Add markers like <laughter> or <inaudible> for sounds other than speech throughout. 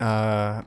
Uh,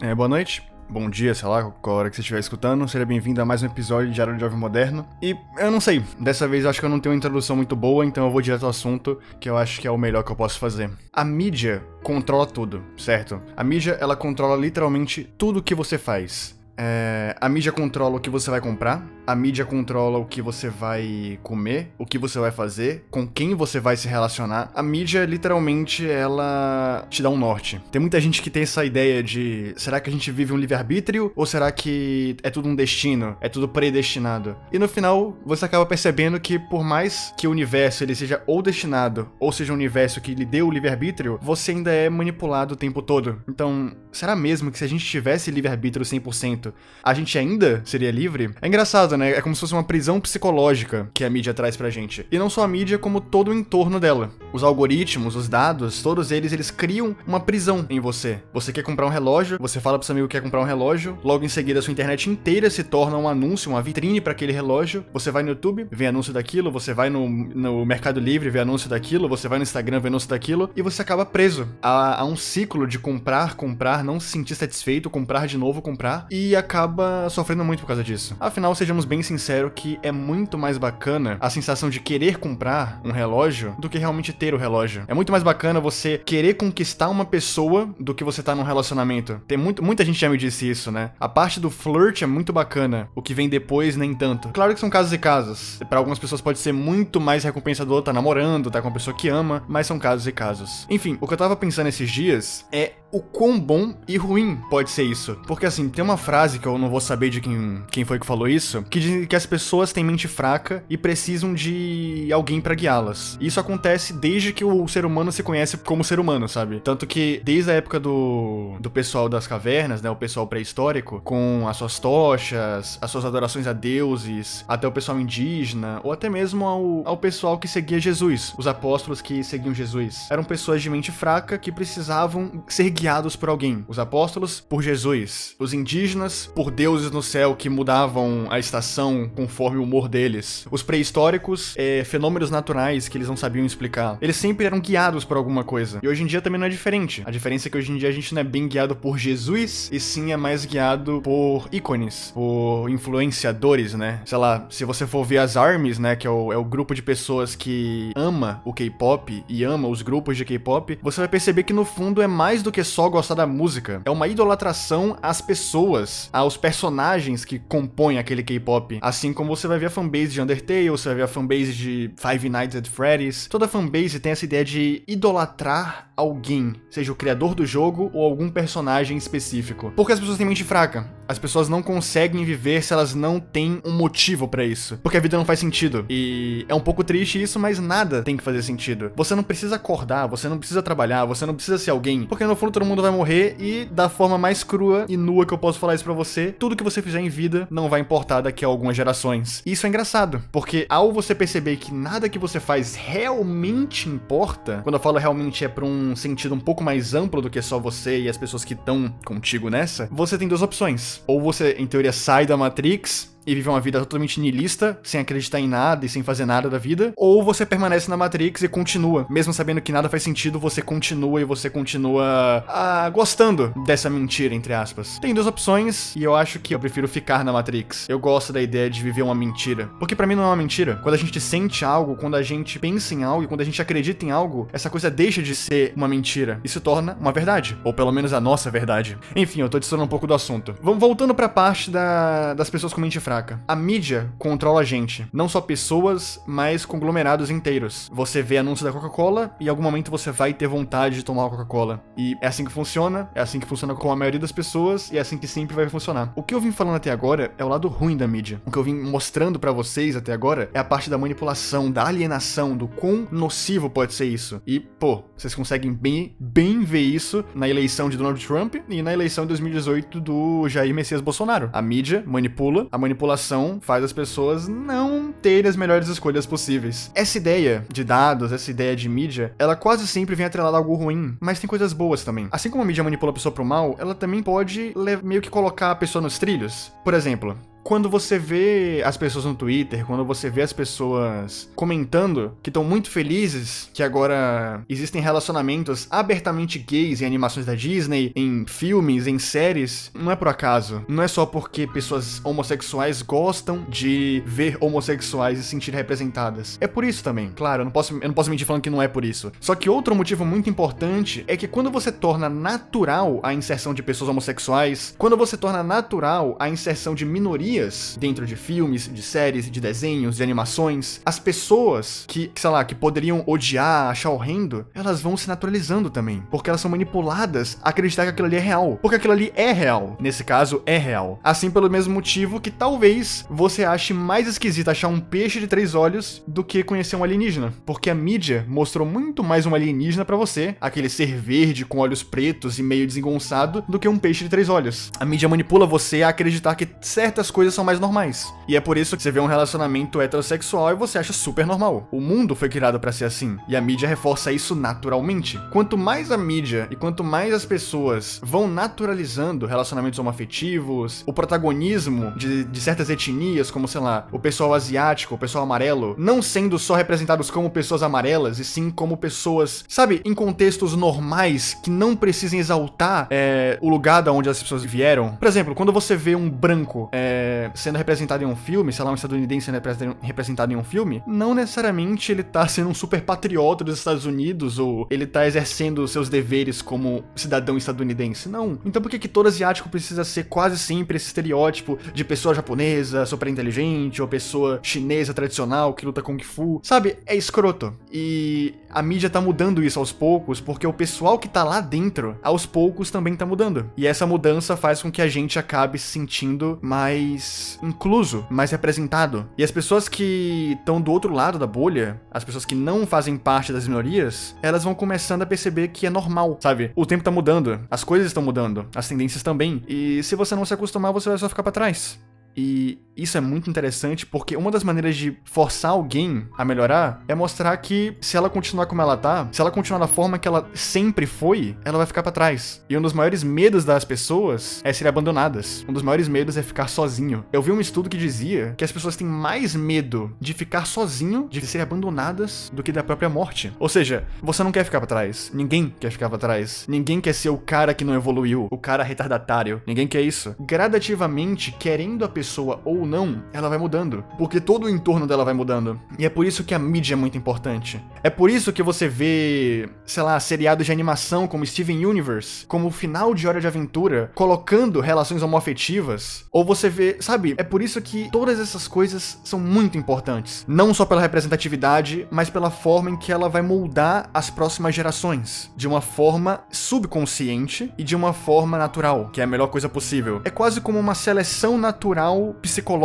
<laughs> é, boa noite. Bom dia, sei lá, qual hora que você estiver escutando. Seja bem-vindo a mais um episódio de Diário Jovem Moderno. E eu não sei, dessa vez eu acho que eu não tenho uma introdução muito boa, então eu vou direto ao assunto, que eu acho que é o melhor que eu posso fazer. A mídia controla tudo, certo? A mídia, ela controla literalmente tudo que você faz. É, a mídia controla o que você vai comprar, a mídia controla o que você vai comer, o que você vai fazer, com quem você vai se relacionar. A mídia, literalmente, ela te dá um norte. Tem muita gente que tem essa ideia de será que a gente vive um livre-arbítrio ou será que é tudo um destino, é tudo predestinado? E no final, você acaba percebendo que por mais que o universo ele seja ou destinado ou seja um universo que lhe deu o livre-arbítrio, você ainda é manipulado o tempo todo. Então, será mesmo que se a gente tivesse livre-arbítrio 100%, a gente ainda seria livre? É engraçado, né? É como se fosse uma prisão psicológica que a mídia traz pra gente. E não só a mídia, como todo o entorno dela. Os algoritmos, os dados, todos eles, eles criam uma prisão em você. Você quer comprar um relógio, você fala pro seu amigo que quer comprar um relógio, logo em seguida a sua internet inteira se torna um anúncio, uma vitrine para aquele relógio. Você vai no YouTube, vê anúncio daquilo, você vai no, no Mercado Livre, vê anúncio daquilo, você vai no Instagram, vê anúncio daquilo, e você acaba preso a, a um ciclo de comprar, comprar, não se sentir satisfeito, comprar de novo, comprar, e acaba sofrendo muito por causa disso. Afinal, sejamos bem sincero que é muito mais bacana a sensação de querer comprar um relógio do que realmente ter o relógio. É muito mais bacana você querer conquistar uma pessoa do que você tá num relacionamento. Tem muito, muita gente já me disse isso, né? A parte do flirt é muito bacana, o que vem depois nem tanto. Claro que são casos e casos. Para algumas pessoas pode ser muito mais recompensador tá namorando, tá com uma pessoa que ama, mas são casos e casos. Enfim, o que eu tava pensando esses dias é o quão bom e ruim pode ser isso. Porque assim, tem uma frase que eu não vou saber de quem, quem foi que falou isso, que diz que as pessoas têm mente fraca e precisam de alguém para guiá-las. Isso acontece desde que o ser humano se conhece como ser humano, sabe? Tanto que desde a época do, do pessoal das cavernas, né, o pessoal pré-histórico, com as suas tochas, as suas adorações a deuses, até o pessoal indígena, ou até mesmo ao, ao pessoal que seguia Jesus, os apóstolos que seguiam Jesus. Eram pessoas de mente fraca que precisavam ser guiados por alguém. Os apóstolos, por Jesus. Os indígenas, por deuses no céu que mudavam a estação conforme o humor deles. Os pré-históricos, é, fenômenos naturais que eles não sabiam explicar. Eles sempre eram guiados por alguma coisa. E hoje em dia também não é diferente. A diferença é que hoje em dia a gente não é bem guiado por Jesus, e sim é mais guiado por ícones, por influenciadores, né? Sei lá, se você for ver as ARMYs, né, que é o, é o grupo de pessoas que ama o K-pop e ama os grupos de K-pop, você vai perceber que no fundo é mais do que só gostar da música. É uma idolatração às pessoas, aos personagens que compõem aquele K-pop. Assim como você vai ver a fanbase de Undertale, você vai ver a fanbase de Five Nights at Freddy's. Toda fanbase tem essa ideia de idolatrar alguém, seja o criador do jogo ou algum personagem específico. Porque as pessoas têm mente fraca. As pessoas não conseguem viver se elas não têm um motivo para isso. Porque a vida não faz sentido. E é um pouco triste isso, mas nada tem que fazer sentido. Você não precisa acordar, você não precisa trabalhar, você não precisa ser alguém. Porque no fundo todo mundo vai morrer e da forma mais crua e nua que eu posso falar isso para você, tudo que você fizer em vida não vai importar daqui a algumas gerações. Isso é engraçado, porque ao você perceber que nada que você faz realmente importa, quando eu falo realmente é para um sentido um pouco mais amplo do que só você e as pessoas que estão contigo nessa, você tem duas opções. Ou você, em teoria, sai da Matrix e vive uma vida totalmente nihilista, sem acreditar em nada e sem fazer nada da vida, ou você permanece na Matrix e continua, mesmo sabendo que nada faz sentido, você continua e você continua ah, gostando dessa mentira, entre aspas. Tem duas opções e eu acho que eu prefiro ficar na Matrix. Eu gosto da ideia de viver uma mentira, porque para mim não é uma mentira. Quando a gente sente algo, quando a gente pensa em algo, quando a gente acredita em algo, essa coisa deixa de ser uma mentira e se torna uma verdade, ou pelo menos a nossa verdade. Enfim, eu tô distando um pouco do assunto. Vamos voltando para a parte da, das pessoas com mente A mídia controla a gente. Não só pessoas, mas conglomerados inteiros. Você vê anúncio da Coca-Cola e em algum momento você vai ter vontade de tomar a Coca-Cola. E é assim que funciona, é assim que funciona com a maioria das pessoas e é assim que sempre vai funcionar. O que eu vim falando até agora é o lado ruim da mídia. O que eu vim mostrando para vocês até agora é a parte da manipulação, da alienação, do quão nocivo pode ser isso. E, pô, vocês conseguem bem, bem ver isso na eleição de Donald Trump e na eleição de 2018 do Jair Messias Bolsonaro. A mídia manipula, a manipulação manipulação faz as pessoas não terem as melhores escolhas possíveis. Essa ideia de dados, essa ideia de mídia, ela quase sempre vem atrelada a algo ruim, mas tem coisas boas também. Assim como a mídia manipula a pessoa pro mal, ela também pode meio que colocar a pessoa nos trilhos. Por exemplo, quando você vê as pessoas no Twitter, quando você vê as pessoas comentando que estão muito felizes que agora existem relacionamentos abertamente gays em animações da Disney, em filmes, em séries, não é por acaso. Não é só porque pessoas homossexuais gostam de ver homossexuais e se sentir representadas. É por isso também. Claro, eu não posso, eu não posso mentir falando que não é por isso. Só que outro motivo muito importante é que quando você torna natural a inserção de pessoas homossexuais, quando você torna natural a inserção de minorias dentro de filmes, de séries, de desenhos, de animações, as pessoas que, sei lá, que poderiam odiar, achar horrendo, elas vão se naturalizando também. Porque elas são manipuladas a acreditar que aquilo ali é real. Porque aquilo ali é real. Nesse caso, é real. Assim, pelo mesmo motivo que talvez você ache mais esquisito achar um peixe de três olhos do que conhecer um alienígena. Porque a mídia mostrou muito mais um alienígena para você, aquele ser verde com olhos pretos e meio desengonçado, do que um peixe de três olhos. A mídia manipula você a acreditar que certas coisas são mais normais. E é por isso que você vê um relacionamento heterossexual e você acha super normal. O mundo foi criado para ser assim. E a mídia reforça isso naturalmente. Quanto mais a mídia e quanto mais as pessoas vão naturalizando relacionamentos homoafetivos, o protagonismo de, de certas etnias, como sei lá, o pessoal asiático, o pessoal amarelo, não sendo só representados como pessoas amarelas, e sim como pessoas, sabe, em contextos normais que não precisem exaltar é, o lugar da onde as pessoas vieram. Por exemplo, quando você vê um branco é, sendo representado em um filme, sei lá, um estadunidense sendo representado em um filme, não necessariamente ele tá sendo um super patriota dos Estados Unidos ou ele tá exercendo seus deveres como cidadão estadunidense. Não. Então por que que todo asiático precisa ser quase sempre esse estereótipo de pessoa japonesa, super inteligente, ou pessoa chinesa tradicional que luta kung fu? Sabe, é escroto. E a mídia tá mudando isso aos poucos, porque o pessoal que tá lá dentro, aos poucos também tá mudando. E essa mudança faz com que a gente acabe se sentindo mais incluso, mais representado. E as pessoas que estão do outro lado da bolha, as pessoas que não fazem parte das minorias, elas vão começando a perceber que é normal, sabe? O tempo tá mudando, as coisas estão mudando, as tendências também. E se você não se acostumar, você vai só ficar para trás. E isso é muito interessante porque uma das maneiras de forçar alguém a melhorar é mostrar que se ela continuar como ela tá, se ela continuar da forma que ela sempre foi, ela vai ficar para trás. E um dos maiores medos das pessoas é serem abandonadas. Um dos maiores medos é ficar sozinho. Eu vi um estudo que dizia que as pessoas têm mais medo de ficar sozinho, de serem abandonadas, do que da própria morte. Ou seja, você não quer ficar para trás. Ninguém quer ficar para trás. Ninguém quer ser o cara que não evoluiu, o cara retardatário. Ninguém quer isso. Gradativamente, querendo a pessoa ou não, ela vai mudando. Porque todo o entorno dela vai mudando. E é por isso que a mídia é muito importante. É por isso que você vê, sei lá, seriados de animação como Steven Universe, como o final de Hora de Aventura, colocando relações homoafetivas. Ou você vê, sabe? É por isso que todas essas coisas são muito importantes. Não só pela representatividade, mas pela forma em que ela vai moldar as próximas gerações. De uma forma subconsciente e de uma forma natural, que é a melhor coisa possível. É quase como uma seleção natural psicológica.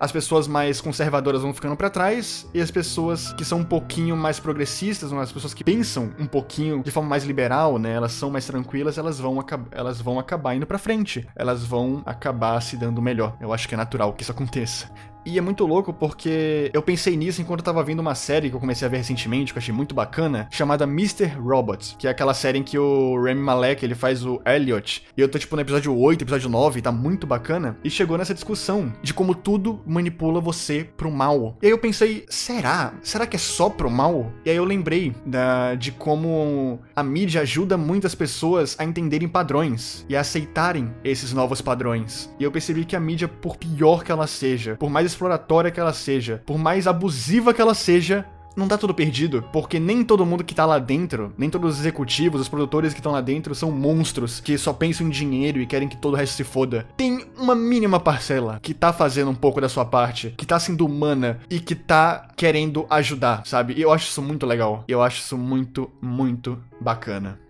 As pessoas mais conservadoras vão ficando para trás e as pessoas que são um pouquinho mais progressistas, as pessoas que pensam um pouquinho de forma mais liberal, né, elas são mais tranquilas, elas vão, elas vão acabar indo para frente. Elas vão acabar se dando melhor. Eu acho que é natural que isso aconteça. E é muito louco porque eu pensei nisso enquanto eu tava vendo uma série que eu comecei a ver recentemente, que eu achei muito bacana, chamada Mr. Robot, que é aquela série em que o Rami Malek, ele faz o Elliot, e eu tô tipo no episódio 8, episódio 9, e tá muito bacana, e chegou nessa discussão de como tudo manipula você pro mal. E aí eu pensei, será? Será que é só pro mal? E aí eu lembrei da, de como a mídia ajuda muitas pessoas a entenderem padrões e a aceitarem esses novos padrões. E eu percebi que a mídia, por pior que ela seja, por mais exploratória que ela seja, por mais abusiva que ela seja, não tá tudo perdido, porque nem todo mundo que tá lá dentro, nem todos os executivos, os produtores que estão lá dentro são monstros que só pensam em dinheiro e querem que todo o resto se foda. Tem uma mínima parcela que tá fazendo um pouco da sua parte, que tá sendo humana e que tá querendo ajudar, sabe? E eu acho isso muito legal. Eu acho isso muito, muito bacana.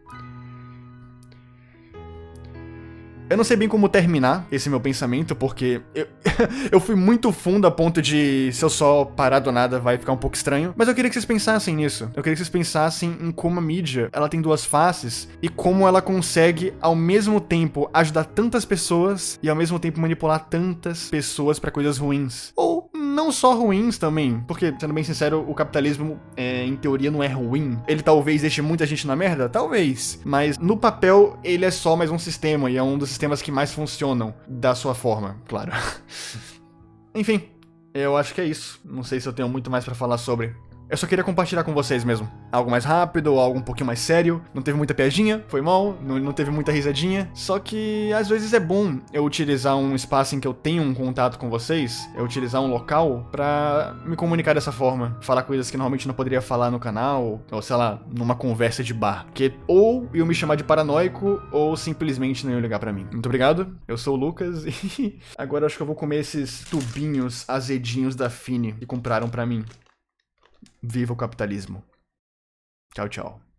Eu não sei bem como terminar esse meu pensamento, porque eu, <laughs> eu fui muito fundo a ponto de se eu só parar do nada vai ficar um pouco estranho. Mas eu queria que vocês pensassem nisso. Eu queria que vocês pensassem em como a mídia ela tem duas faces e como ela consegue ao mesmo tempo ajudar tantas pessoas e ao mesmo tempo manipular tantas pessoas para coisas ruins. Ou não só ruins também, porque, sendo bem sincero, o capitalismo, é, em teoria, não é ruim. Ele talvez deixe muita gente na merda? Talvez. Mas no papel, ele é só mais um sistema e é um dos sistemas que mais funcionam da sua forma, claro. <laughs> Enfim, eu acho que é isso. Não sei se eu tenho muito mais pra falar sobre. Eu só queria compartilhar com vocês mesmo. Algo mais rápido, algo um pouquinho mais sério. Não teve muita piadinha, foi mal, não, não teve muita risadinha. Só que às vezes é bom eu utilizar um espaço em que eu tenho um contato com vocês, eu utilizar um local pra me comunicar dessa forma. Falar coisas que normalmente não poderia falar no canal, ou sei lá, numa conversa de bar. Porque ou eu me chamar de paranoico, ou simplesmente não iam ligar pra mim. Muito obrigado, eu sou o Lucas <laughs> e agora acho que eu vou comer esses tubinhos azedinhos da Fini que compraram pra mim. Viva o capitalismo. Tchau, tchau.